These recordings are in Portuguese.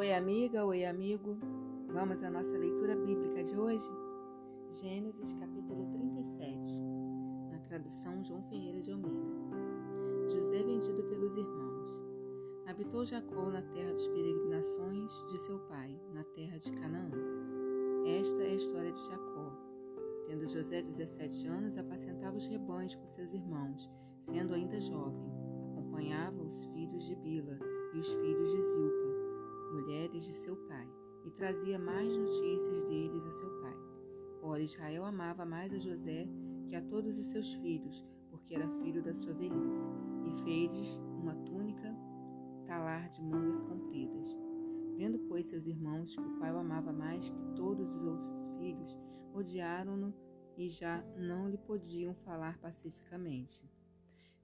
Oi, amiga, oi, amigo. Vamos à nossa leitura bíblica de hoje? Gênesis, capítulo 37, na tradução João Ferreira de Almeida. José vendido pelos irmãos. Habitou Jacó na terra das peregrinações de seu pai, na terra de Canaã. Esta é a história de Jacó. Tendo José 17 anos, apacentava os rebanhos com seus irmãos, sendo ainda jovem. Acompanhava os filhos de Bila e os filhos de Zilpa mulheres de seu pai, e trazia mais notícias deles a seu pai. Ora, Israel amava mais a José que a todos os seus filhos, porque era filho da sua velhice, e fez-lhes uma túnica talar de mangas compridas. Vendo, pois, seus irmãos que o pai o amava mais que todos os outros filhos, odiaram-no e já não lhe podiam falar pacificamente.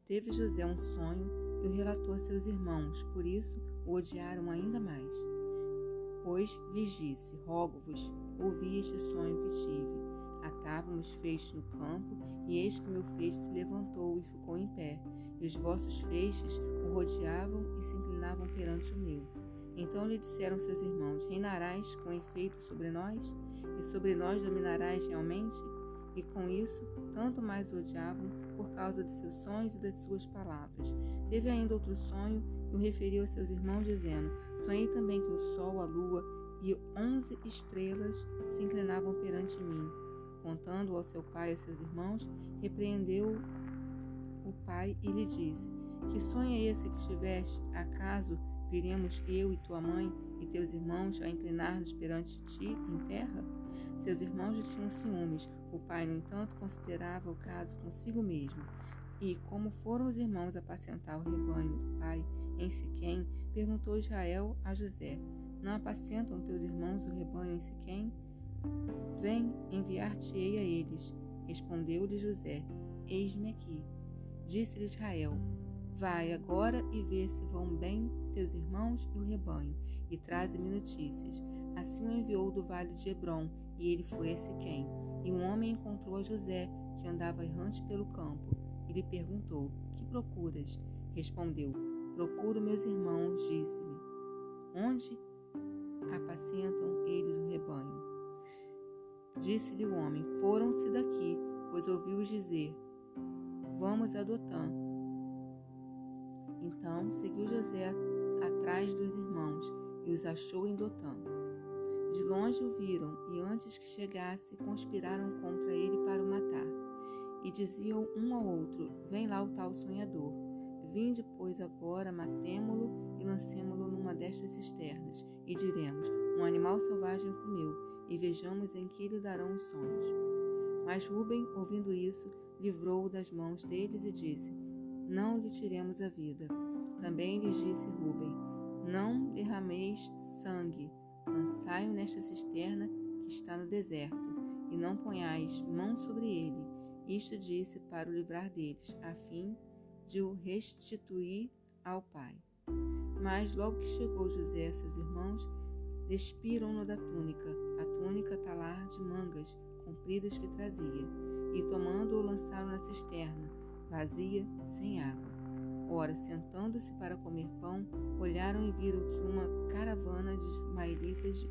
Teve José um sonho e o relatou a seus irmãos, por isso o odiaram ainda mais. Pois lhes disse: Rogo-vos, ouvi este sonho que tive. Atávamos feixes no campo, e eis que meu feixe se levantou e ficou em pé, e os vossos feixes o rodeavam e se inclinavam perante o meu. Então lhe disseram seus irmãos: Reinarás com efeito sobre nós? E sobre nós dominarás realmente? E com isso, tanto mais o odiavam por causa de seus sonhos e das suas palavras. Teve ainda outro sonho e o referiu a seus irmãos, dizendo: Sonhei também que o sol, a lua e onze estrelas se inclinavam perante mim. Contando ao seu pai e a seus irmãos, repreendeu o pai e lhe disse: Que sonho é esse que tiveste? Acaso viremos eu e tua mãe e teus irmãos a inclinar-nos perante ti em terra? Seus irmãos lhe tinham ciúmes. O pai, no entanto, considerava o caso consigo mesmo. E, como foram os irmãos apacentar o rebanho do pai em Siquém, perguntou Israel a José: Não apacentam teus irmãos o rebanho em Siquém? Vem, enviar-te-ei a eles. Respondeu-lhe José: Eis-me aqui. Disse-lhe Israel: Vai agora e vê se vão bem teus irmãos e o rebanho, e traze-me notícias. Assim o enviou do vale de Hebron, e ele foi a Siquém. E um homem encontrou a José, que andava errante pelo campo, e lhe perguntou: Que procuras? Respondeu: Procuro meus irmãos, disse-me. Onde apacentam eles o rebanho? Disse-lhe o homem: Foram-se daqui, pois ouviu-os dizer: Vamos a Dotã. Então seguiu José atrás dos irmãos e os achou em Dotã. De longe o viram e antes que chegasse conspiraram contra ele para o matar. E diziam um ao outro: Vem lá o tal sonhador. Vinde, pois, agora, matemo-lo e lancemo-lo numa destas cisternas, e diremos: Um animal selvagem comeu, e vejamos em que lhe darão os sonhos. Mas Rubem, ouvindo isso, livrou-o das mãos deles e disse: Não lhe tiremos a vida. Também lhes disse Rubem: Não derrameis sangue lançai-o nesta cisterna que está no deserto, e não ponhais mão sobre ele. Isto disse para o livrar deles, a fim de o restituir ao pai. Mas logo que chegou José a seus irmãos, despiram-no da túnica, a túnica talar de mangas compridas que trazia, e tomando-o lançaram na cisterna, vazia, sem água. Ora, sentando-se para comer pão, olharam e viram que uma caravana de ismaelitas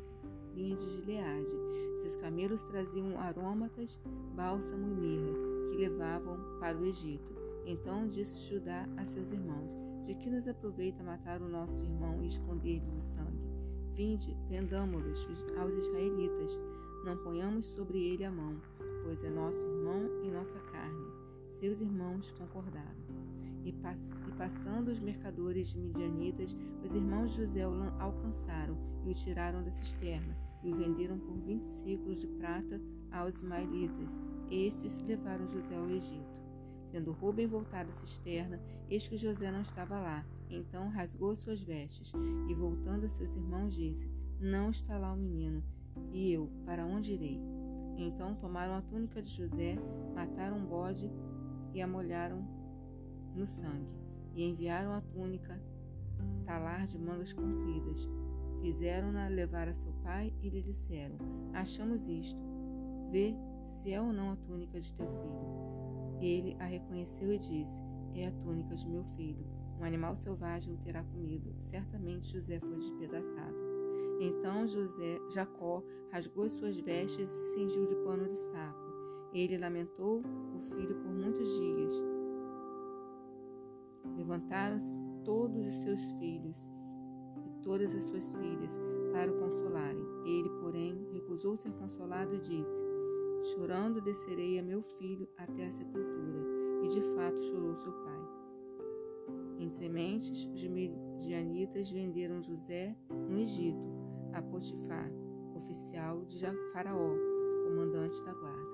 vinha de Gileade. Seus camelos traziam aromatas, bálsamo e mirra, que levavam para o Egito. Então disse Judá a seus irmãos: De que nos aproveita matar o nosso irmão e esconder-lhes o sangue? Vinde, vendamo-los aos israelitas. Não ponhamos sobre ele a mão, pois é nosso irmão e nossa carne. Seus irmãos concordaram. E, pass e passando os mercadores midianitas, os irmãos de José o alcançaram e o tiraram da cisterna, e o venderam por vinte ciclos de prata aos ismaelitas. Estes levaram José ao Egito. Tendo Rubem voltado à cisterna, eis que José não estava lá. Então rasgou suas vestes, e voltando a seus irmãos, disse: Não está lá o menino, e eu, para onde irei? Então tomaram a túnica de José, mataram um bode e a molharam no sangue, e enviaram a túnica, talar de mangas compridas. Fizeram-na levar a seu pai e lhe disseram: Achamos isto. Vê se é ou não a túnica de teu filho. Ele a reconheceu e disse: É a túnica de meu filho. Um animal selvagem o terá comido. Certamente José foi despedaçado. Então José, Jacó rasgou as suas vestes e se cingiu de pano de saco. Ele lamentou o filho por muitos dias. Levantaram-se todos os seus filhos e todas as suas filhas para o consolarem. Ele, porém, recusou ser consolado e disse: Chorando descerei a meu filho até a sepultura. E de fato chorou seu pai. Entre mentes, os midianitas venderam José no Egito a Potifar, oficial de Faraó, comandante da guarda.